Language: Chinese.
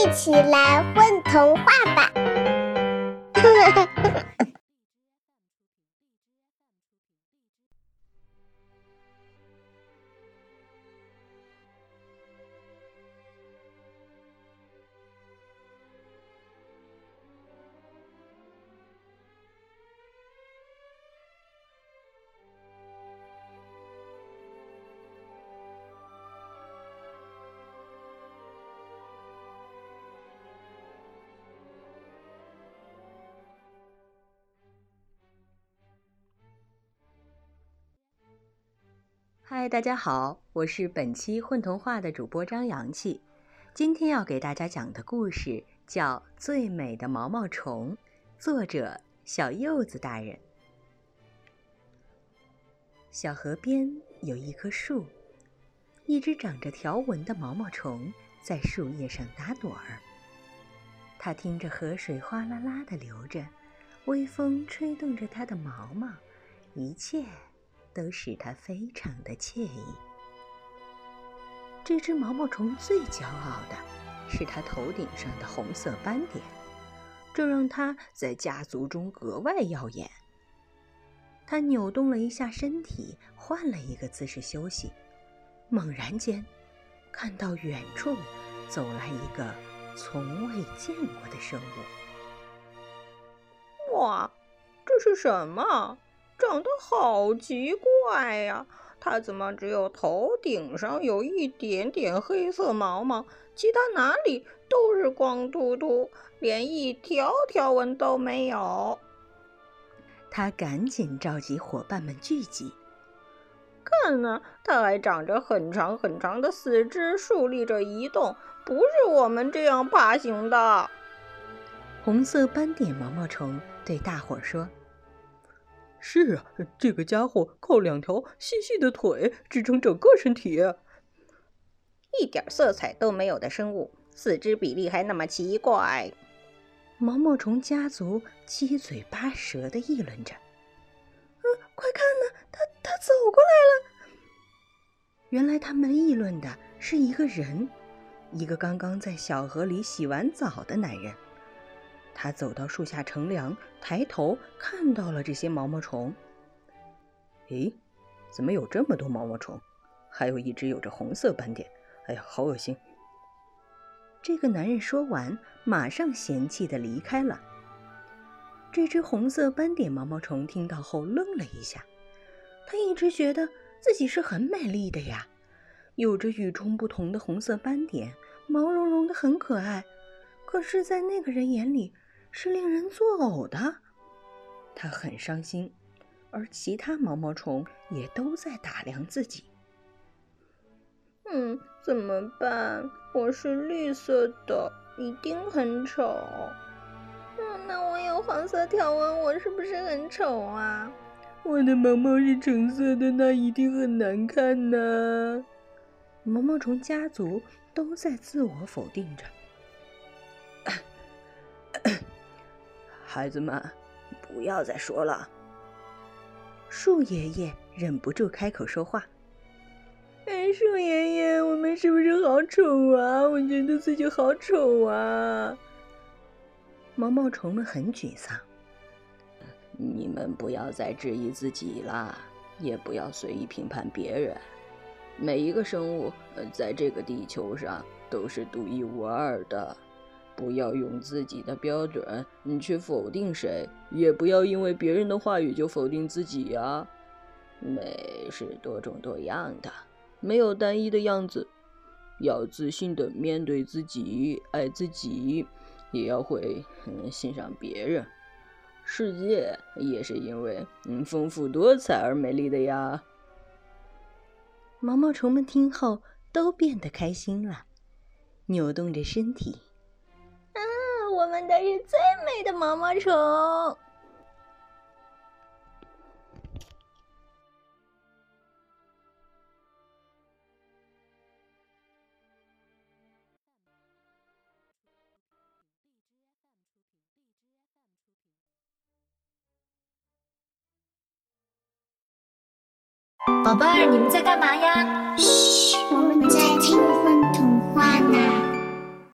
一起来混童话吧！嗨，大家好，我是本期混童话的主播张阳气。今天要给大家讲的故事叫《最美的毛毛虫》，作者小柚子大人。小河边有一棵树，一只长着条纹的毛毛虫在树叶上打盹儿。它听着河水哗啦啦的流着，微风吹动着它的毛毛，一切。都使它非常的惬意。这只毛毛虫最骄傲的是它头顶上的红色斑点，这让它在家族中格外耀眼。它扭动了一下身体，换了一个姿势休息，猛然间，看到远处走来一个从未见过的生物。哇，这是什么？长得好奇怪呀！它怎么只有头顶上有一点点黑色毛毛，其他哪里都是光秃秃，连一条条纹都没有？他赶紧召集伙伴们聚集。看呐，它还长着很长很长的四肢，竖立着移动，不是我们这样爬行的。红色斑点毛毛虫对大伙儿说。是啊，这个家伙靠两条细细的腿支撑整个身体，一点色彩都没有的生物，四肢比例还那么奇怪。毛毛虫家族七嘴八舌的议论着：“嗯，快看呐，他他走过来了！”原来他们议论的是一个人，一个刚刚在小河里洗完澡的男人。他走到树下乘凉，抬头看到了这些毛毛虫。咦，怎么有这么多毛毛虫？还有一只有着红色斑点。哎呀，好恶心！这个男人说完，马上嫌弃的离开了。这只红色斑点毛毛虫听到后愣了一下，他一直觉得自己是很美丽的呀，有着与众不同的红色斑点，毛茸茸的很可爱。可是，在那个人眼里，是令人作呕的，他很伤心，而其他毛毛虫也都在打量自己。嗯，怎么办？我是绿色的，一定很丑。嗯，那我有黄色条纹，我是不是很丑啊？我的毛毛是橙色的，那一定很难看呢。毛毛虫家族都在自我否定着。孩子们，不要再说了。树爷爷忍不住开口说话：“哎，树爷爷，我们是不是好丑啊？我觉得自己好丑啊！”毛毛虫们很沮丧。你们不要再质疑自己了，也不要随意评判别人。每一个生物，在这个地球上都是独一无二的。不要用自己的标准你去否定谁，也不要因为别人的话语就否定自己呀。美是多种多样的，没有单一的样子。要自信的面对自己，爱自己，也要会欣赏别人。世界也是因为嗯丰富多彩而美丽的呀。毛毛虫们听后都变得开心了，扭动着身体。我们都是最美的毛毛虫。宝贝儿，你们在干嘛呀？嘘，我们在听。